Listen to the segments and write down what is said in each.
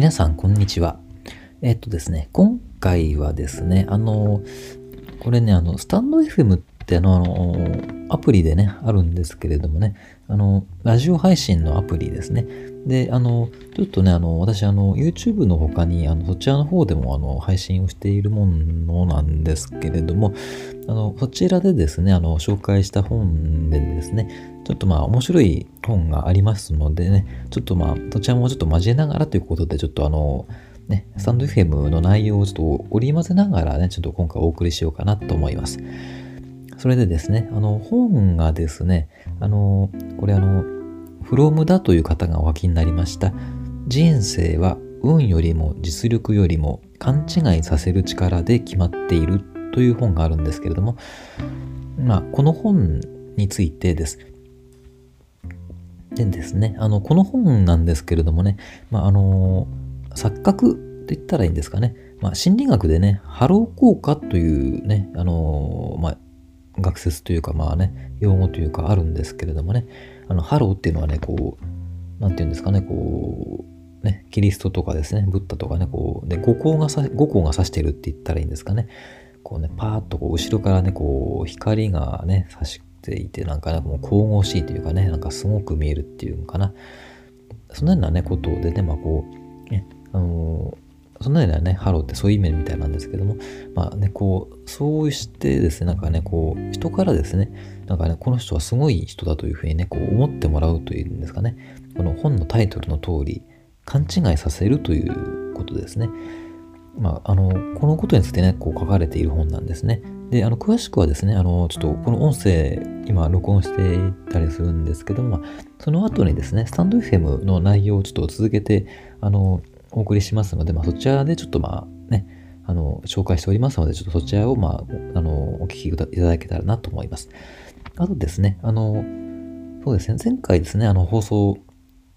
皆さん、こんにちは。えっとですね、今回はですね、あの、これね、あの、スタンド FM ってあの、あのアプリでね、あるんですけれどもね、あの、ラジオ配信のアプリですね。で、あの、ちょっとね、あの、私、あの、YouTube の他に、あの、そちらの方でも、あの、配信をしているものなんですけれども、あの、そちらでですね、あの、紹介した本でですね、ちょっとまあ、面白い本がありますのでね、ちょっとまあ、そちらもちょっと交えながらということで、ちょっとあの、ね、スタンド FM の内容をちょっと織り交ぜながらね、ちょっと今回お送りしようかなと思います。それでですね、あの、本がですね、あの、これあの、フロムだという方がお書きになりました。人生は運よりも実力よりも勘違いさせる力で決まっているという本があるんですけれども、まあ、この本についてです。でですね、あの、この本なんですけれどもね、まあ、あの、錯覚って言ったらいいんですかね。まあ、心理学でね、ハロー効果というね、あの、まあ、学説というか、まあね、用語というかあるんですけれどもね、あの、ハローっていうのはね、こう、なんていうんですかね、こう、ね、キリストとかですね、ブッダとかね、こう、で、後光がさ、後光が差してるって言ったらいいんですかね。こうね、パーッとこう後ろからね、こう、光がね、差していて、なんかね、もう神々しいというかね、なんかすごく見えるっていうのかな。そのようなね、ことでね、まあこう、ね、あのーそのようなね、ハローってそういう意味みたいなんですけども、まあね、こう、そうしてですね、なんかね、こう、人からですね、なんかね、この人はすごい人だというふうにね、こう思ってもらうというんですかね、この本のタイトルの通り、勘違いさせるということですね。まあ、あの、このことについてね、こう書かれている本なんですね。で、あの、詳しくはですね、あの、ちょっとこの音声、今、録音していたりするんですけども、その後にですね、スタンド FM の内容をちょっと続けて、あの、お送りしますので、まあ、そちらでちょっとまあね、あの、紹介しておりますので、ちょっとそちらをまあ、あの、お聞きいただけたらなと思います。あとですね、あの、そうですね、前回ですね、あの、放送、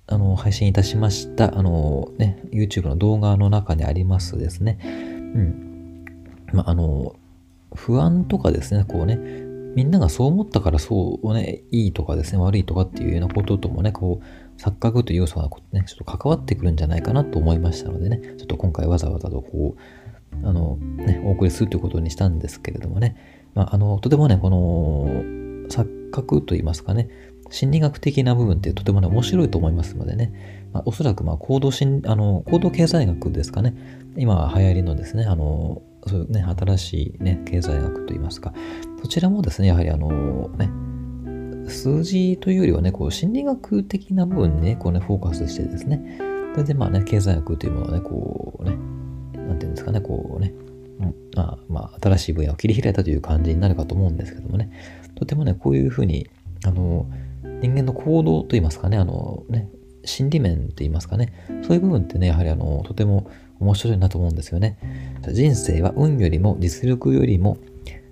あの、配信いたしました、あの、ね、YouTube の動画の中にありますですね、うん。まあ、あの、不安とかですね、こうね、みんながそう思ったからそうね、いいとかですね、悪いとかっていうようなことともね、こう、錯覚という要素がね、ちょっと関わってくるんじゃないかなと思いましたのでね、ちょっと今回わざわざとこう、あの、ね、お送りするということにしたんですけれどもね、まあ、あの、とてもね、この、錯覚といいますかね、心理学的な部分ってとてもね、面白いと思いますのでね、まあ、おそらく、まあ、行動心、あの、行動経済学ですかね、今流行りのですね、あの、そういうね、新しいね、経済学といいますか、そちらもですね、やはりあの、ね、数字というよりはね、こう心理学的な部分にね、こうね、フォーカスしてですね、それでまあね、経済学というものをね、こうね、なんていうんですかね、こうね、まあ、まあ、新しい分野を切り開いたという感じになるかと思うんですけどもね、とてもね、こういうふうに、あの、人間の行動といいますかね、あのね、心理面といいますかね、そういう部分ってね、やはりあの、とても面白いなと思うんですよね。人生は運よりも実力よりも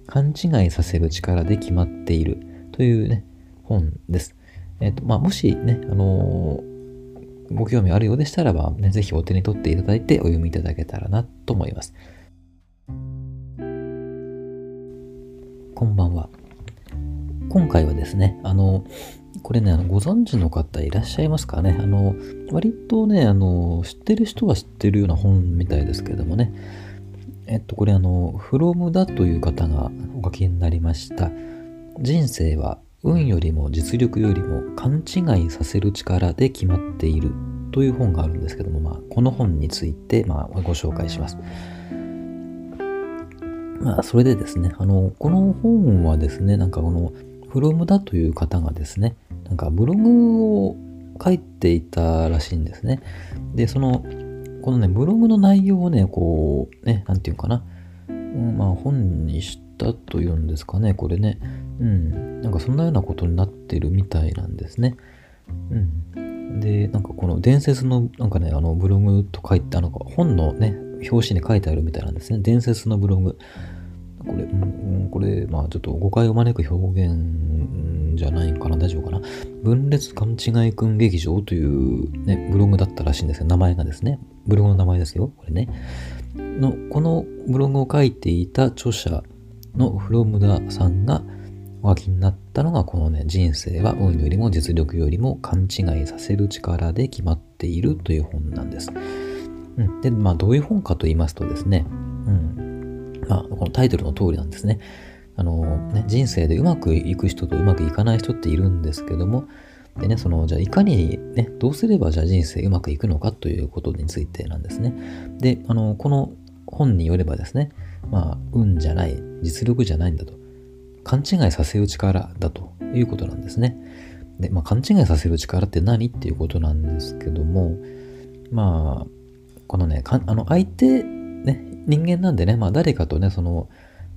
勘違いさせる力で決まっているというね、本です。えっ、と、まあ、もしね、あのー、ご興味あるようでしたらば、ね、ぜひお手に取っていただいてお読みいただけたらなと思います。こんばんは。今回はですね、あの、これね、あのご存知の方いらっしゃいますかね？あの、割とね、あの、知ってる人は知ってるような本みたいですけどもね、えっと、これあの、フロムだという方がお書きになりました。人生は運よりも実力よりも勘違いさせる力で決まっているという本があるんですけども、まあ、この本について、まあ、ご紹介します。まあ、それでですね、あの、この本はですね、なんかこの、フロムだという方がですね、なんかブログを書いていたらしいんですね。で、その、このね、ブログの内容をね、こう、ね、なんていうかな、まあ本にしてたというんですかね、これね。うん。なんかそんなようなことになってるみたいなんですね。うん。で、なんかこの伝説の、なんかね、あのブログと書いて、あの本のね、表紙に書いてあるみたいなんですね。伝説のブログ。これ、うん、これ、まあちょっと誤解を招く表現じゃないかな、大丈夫かな。分裂勘違いくん劇場というね、ブログだったらしいんですよ。名前がですね。ブログの名前ですよ。これね。の、このブログを書いていた著者のフロムダさんがお書きになったのがこのね、人生は運よりも実力よりも勘違いさせる力で決まっているという本なんです。うん。で、まあ、どういう本かと言いますとですね、うん。まあ、このタイトルの通りなんですね。あの、ね、人生でうまくいく人とうまくいかない人っているんですけども、でね、その、じゃあいかにね、どうすればじゃあ人生うまくいくのかということについてなんですね。で、あの、この本によればですね、まあ、運じゃない、実力じゃないんだと。勘違いさせる力だということなんですね。で、まあ、勘違いさせる力って何っていうことなんですけども、まあ、このね、あの、相手、ね、人間なんでね、まあ、誰かとね、その、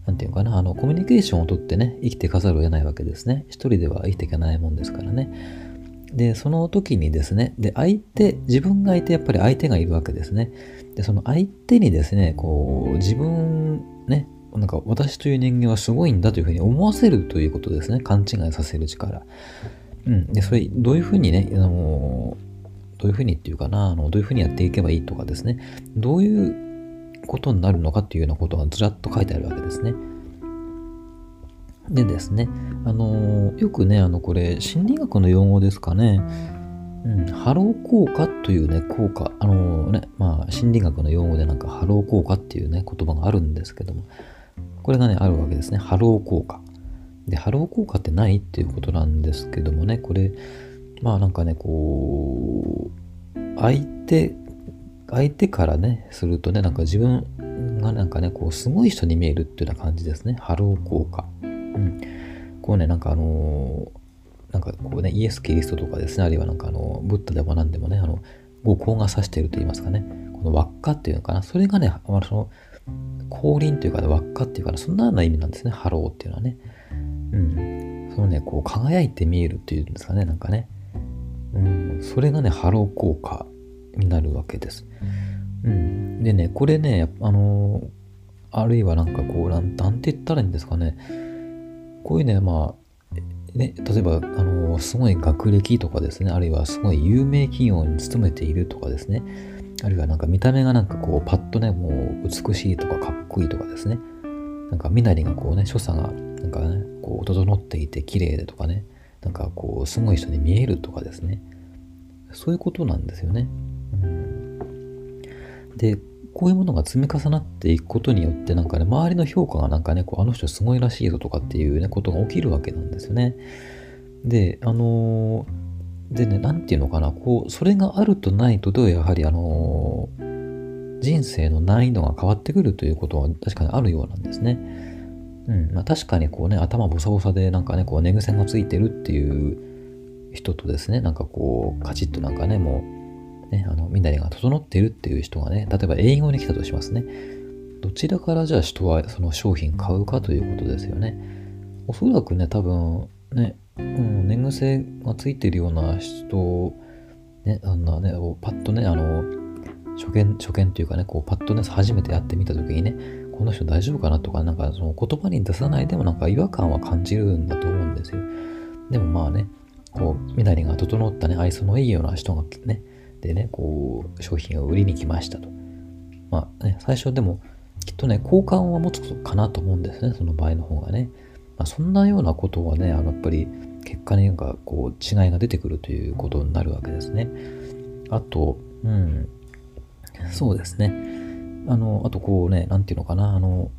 なんていうかな、あの、コミュニケーションをとってね、生きてかざるを得ないわけですね。一人では生きていけないもんですからね。で、その時にですね、で、相手、自分がいて、やっぱり相手がいるわけですね。で、その相手にですね、こう、自分、ね、なんか私という人間はすごいんだというふうに思わせるということですね。勘違いさせる力。うん。で、それ、どういうふうにね、あの、どういうふうにっていうかな、あの、どういうふうにやっていけばいいとかですね、どういうことになるのかっていうようなことがずらっと書いてあるわけですね。でですね、あのよくね、あの、これ、心理学の用語ですかね、うん、ハロー効果というね、効果、あのね、まあ、心理学の用語でなんか、ハロー効果っていうね、言葉があるんですけども、これがね、あるわけですね。ハロー効果。で、ハロー効果ってないっていうことなんですけどもね、これ、まあなんかね、こう、相手、相手からね、するとね、なんか自分がなんかね、こう、すごい人に見えるっていうような感じですね。ハロー効果。うん。こうね、なんかあのー、なんかこうね、イエス・キリストとかですね、あるいはなんかあの、ブッダでも何でもね、あの、後光が差していると言いますかね、この輪っかっていうのかな、それがね、まあ、その、光輪というか、ね、輪っかっていうか、ね、そんなような意味なんですね、ハローっていうのはね。うん。そのね、こう、輝いて見えるっていうんですかね、なんかね。うん。それがね、ハロー効果になるわけです。うん。でね、これね、あの、あるいはなんかこう、なんなんて言ったらいいんですかね。こういうね、まあ、ね、例えば、あの、すごい学歴とかですね、あるいはすごい有名企業に勤めているとかですね、あるいはなんか見た目がなんかこう、パッとね、もう美しいとかかっこいいとかですね。なんか身なりがこうね、所作がなんかね、こう、整っていて綺麗でとかね、なんかこう、すごい人に見えるとかですね。そういうことなんですよね。うん、で、こういうものが積み重なっていくことによって、なんかね、周りの評価がなんかね、こうあの人すごいらしいぞとかっていうね、ことが起きるわけなんですよね。で、あのーでね、なんていうのかな、こう、それがあるとないとではやはりあのー、人生の難易度が変わってくるということは確かにあるようなんですね。うん、まあ確かにこうね、頭ボサボサでなんかね、こう寝癖がついてるっていう人とですね、なんかこう、カチッとなんかね、もう、ね、あの、みんなが整っているっていう人がね、例えば営業に来たとしますね。どちらからじゃあ人はその商品買うかということですよね。おそらくね、多分、ね、うん、寝癖がついてるような人、ね、あんなね、パッとね、あの、初見、初見というかね、こう、パッとね、初めて会ってみたときにね、この人大丈夫かなとか、なんかその言葉に出さないでもなんか違和感は感じるんだと思うんですよ。でもまあね、こう、身なりが整ったね、愛想のいいような人がね、でね、こう、商品を売りに来ましたと。まあね、最初でも、きっとね、好感は持つかなと思うんですね、その場合の方がね。まあ、そんなようなことはね、あの、やっぱり結果になんかこう違いが出てくるということになるわけですね。あと、うん、そうですね。あの、あとこうね、なんていうのかな、あの、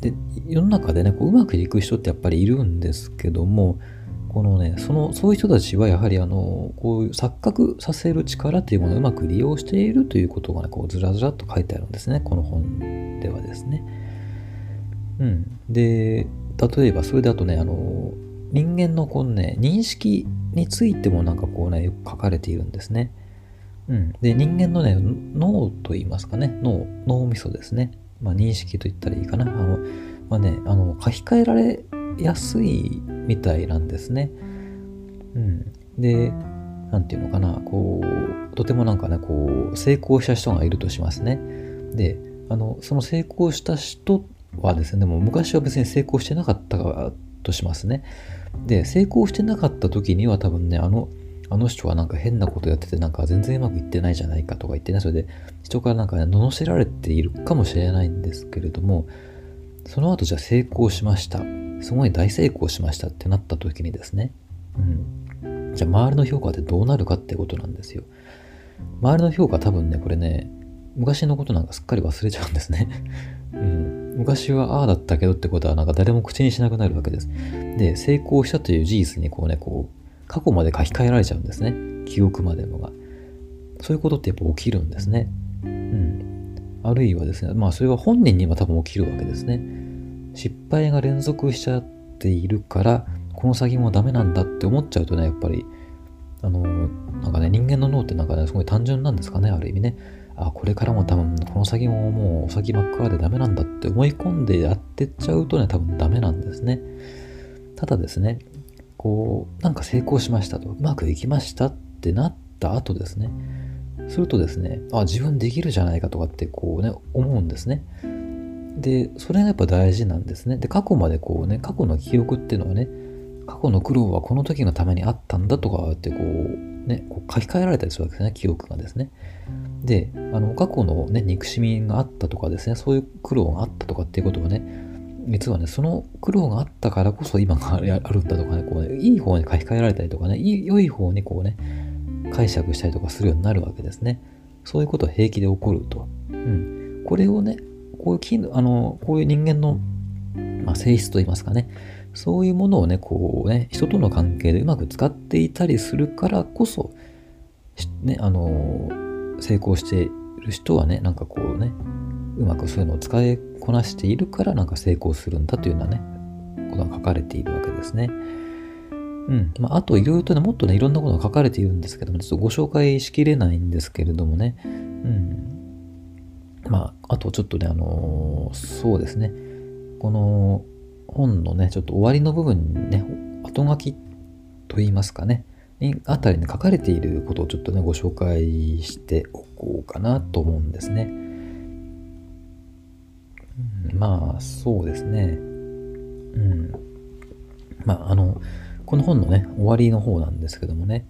で、世の中でね、こううまくいく人ってやっぱりいるんですけども、このね、その、そういう人たちはやはりあの、こういう錯覚させる力というものをうまく利用しているということがね、こうずらずらっと書いてあるんですね、この本ではですね。うん。で、例えばそれだとね、あの、人間のこのね、認識についてもなんかこうね、よく書かれているんですね。うん。で、人間のね、脳と言いますかね、脳、脳みそですね。まあ、認識と言ったらいいかな。あの、まあね、あの、書き換えられやすいみたいなんですね。うん。で、なんていうのかな、こう、とてもなんかね、こう、成功した人がいるとしますね。で、あの、その成功した人はですね、でも昔は別に成功してなかったとしますね。で、成功してなかった時には多分ね、あの、あの人はなんか変なことやっててなんか全然うまくいってないじゃないかとか言ってね、それで人からなんかね、罵られているかもしれないんですけれども、その後じゃあ成功しました。すごい大成功しましたってなった時にですね、うん。じゃあ周りの評価ってどうなるかってことなんですよ。周りの評価多分ね、これね、昔のことなんかすっかり忘れちゃうんですね。うん、昔はああだったけどってことはなんか誰も口にしなくなるわけです。で、成功したという事実にこうね、こう、過去まで書き換えられちゃうんですね。記憶までのが。そういうことってやっぱ起きるんですね。うん。あるいはですね、まあそれは本人には多分起きるわけですね。失敗が連続しちゃっているから、この先もダメなんだって思っちゃうとね、やっぱり、あの、なんかね、人間の脳ってなんかね、すごい単純なんですかね、ある意味ね。あ、これからも多分、この先ももうお先真っ暗でダメなんだって思い込んでやってっちゃうとね、多分ダメなんですね。ただですね、こう、なんか成功しましたと、うまくいきましたってなった後ですね、するとですね、あ、自分できるじゃないかとかってこうね、思うんですね。で、それがやっぱ大事なんですね。で、過去までこうね、過去の記憶っていうのはね、過去の苦労はこの時のためにあったんだとかってこう、ね、こう書き換えられたりするわけですね、記憶がですね。で、あの、過去のね、憎しみがあったとかですね、そういう苦労があったとかっていうことはね、実はね、その苦労があったからこそ今が あるんだとかね、こうね、いい方に書き換えられたりとかね、良い方にこうね、解釈したりとかするようになるわけですね。そういうことは平気で起こると。うん。これをね、こういうあの、こういう人間の、まあ、性質といいますかね、そういうものをね、こうね、人との関係でうまく使っていたりするからこそ、ね、あの、成功している人はね、なんかこうね、うまくそういうのを使いこなしているからなんか成功するんだというようなね、ことが書かれているわけですね。うん。まあ、あといろいろとね、もっとね、いろんなことが書かれているんですけども、ちょっとご紹介しきれないんですけれどもね、うん。まあ、あとちょっとね、あの、そうですね、この本のね、ちょっと終わりの部分にね、後書きと言いますかね、にあたりに書かれていることをちょっとね、ご紹介しておこうかなと思うんですね。うん、まあ、そうですね。うん。まあ、あの、この本のね、終わりの方なんですけどもね、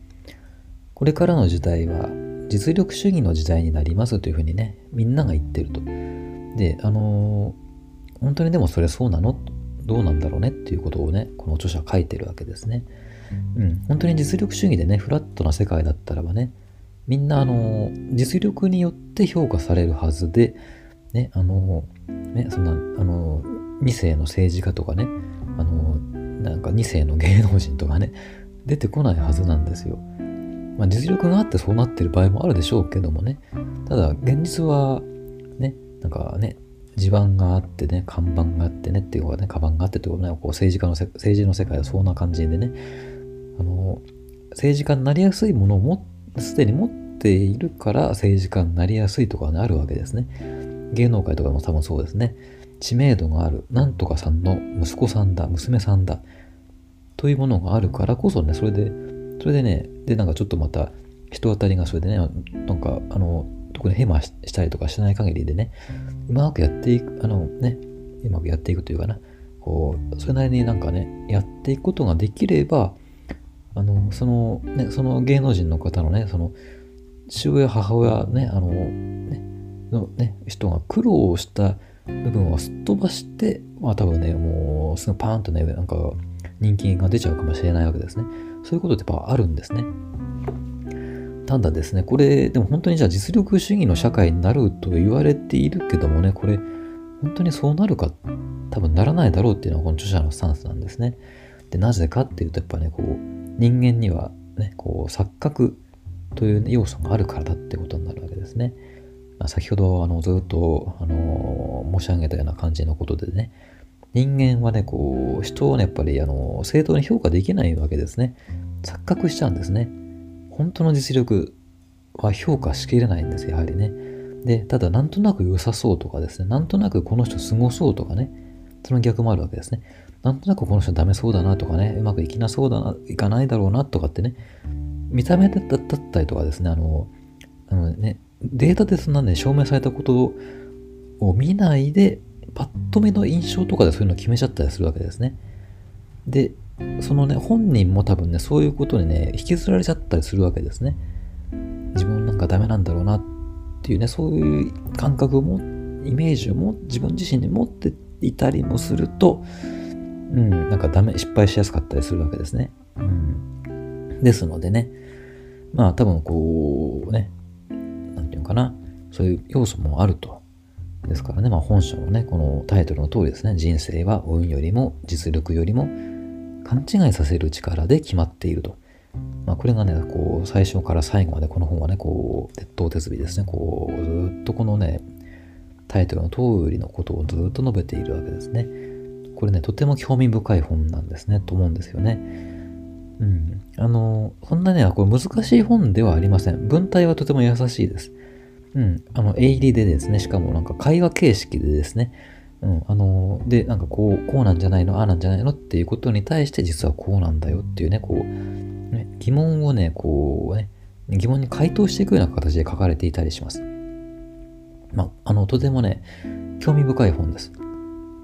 これからの時代は実力主義の時代になりますというふうにね、みんなが言ってると。で、あのー、本当にでもそれそうなのどうなんだろうねっていうことをね、この著者は書いてるわけですね。うん、本当に実力主義でね、フラットな世界だったらばね、みんなあの、実力によって評価されるはずで、ね、あの、ね、そんな、あの、2世の政治家とかね、あの、なんか2世の芸能人とかね、出てこないはずなんですよ。まあ、実力があってそうなってる場合もあるでしょうけどもね。ただ、現実は、ね、なんかね、地盤があってね、看板があってねっていうかね、カバンがあってってことね、こう政治家の政治の世界はそんな感じでね、あの、政治家になりやすいものをもすでに持っているから政治家になりやすいとかね、あるわけですね。芸能界とかも多分そうですね。知名度がある、なんとかさんの息子さんだ、娘さんだ、というものがあるからこそね、それで、それでね、で、なんかちょっとまた、人当たりがそれでね、なんか、あの、特にヘマしたりとかしない限りでね、うまくやっていく、あのね、うまくやっていくというかな、こう、それなりになんかね、やっていくことができれば、あの、その、ね、その芸能人の方のね、その、父親、母親ね、あの、ね、のね、人が苦労した部分をすっ飛ばして、まあ多分ね、もうすぐパーンとね、なんか人気が出ちゃうかもしれないわけですね。そういうことってやっぱあるんですね。ただですね、これ、でも本当にじゃあ実力主義の社会になると言われているけどもね、これ、本当にそうなるか、多分ならないだろうっていうのがこの著者のスタンスなんですね。で、なぜかっていうと、やっぱね、こう、人間にはね、こう、錯覚という、ね、要素があるからだってことになるわけですね。ま先ほどあのずっとあの申し上げたような感じのことでね、人間はね、こう、人をね、やっぱりあの正当に評価できないわけですね。錯覚しちゃうんですね。本当の実力は評価しきれないんですやはりね。で、ただなんとなく良さそうとかですね、なんとなくこの人すごそうとかね、その逆もあるわけですね。なんとなくこの人ダメそうだなとかね、うまくいきなそうだな、いかないだろうなとかってね、見た目だったりとかですね、あの、あのね、データでそんなね、証明されたことを見ないで、パッと目の印象とかでそういうのを決めちゃったりするわけですね。で、そのね、本人も多分ね、そういうことにね、引きずられちゃったりするわけですね。自分なんかダメなんだろうなっていうね、そういう感覚をも、イメージをも自分自身に持っていたりもすると、うん、なんかダメ、失敗しやすかったりするわけですね。うん。ですのでね、まあ多分こうね、なんていうのかな、そういう要素もあると。ですからね、まあ本書のね、このタイトルの通りですね、人生は運よりも実力よりも勘違いさせる力で決まっていると。まあこれがね、こう最初から最後までこの本はね、こう、鉄頭鉄尾ですね、こう、ずっとこのね、タイトルの通りのことをずっと述べているわけですね。これね、とても興味深い本なんですね、と思うんですよね。うん。あの、そんなね、これ難しい本ではありません。文体はとても優しいです。うん。あの、鋭利でですね、しかもなんか会話形式でですね、うん。あの、で、なんかこう、こうなんじゃないの、ああなんじゃないのっていうことに対して実はこうなんだよっていうね、こう、ね、疑問をね、こうね、疑問に回答していくような形で書かれていたりします。まあ、の、とてもね、興味深い本です。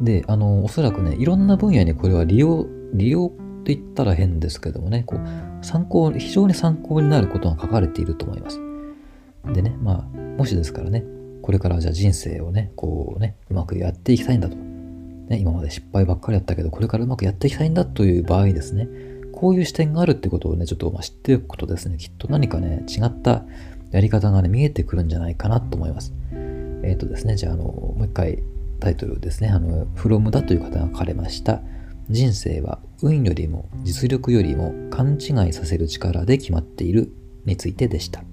で、あの、おそらくね、いろんな分野にこれは利用、利用って言ったら変ですけどもね、こう、参考、非常に参考になることが書かれていると思います。でね、まあ、もしですからね、これからじゃあ人生をね、こうね、うまくやっていきたいんだと。ね、今まで失敗ばっかりやったけど、これからうまくやっていきたいんだという場合ですね、こういう視点があるってことをね、ちょっとま知っておくとですね、きっと何かね、違ったやり方がね、見えてくるんじゃないかなと思います。えっ、ー、とですね、じゃあ、あの、もう一回タイトルですね、あの、from だという方が書かれました。人生は運よりも実力よりも勘違いさせる力で決まっているについてでした。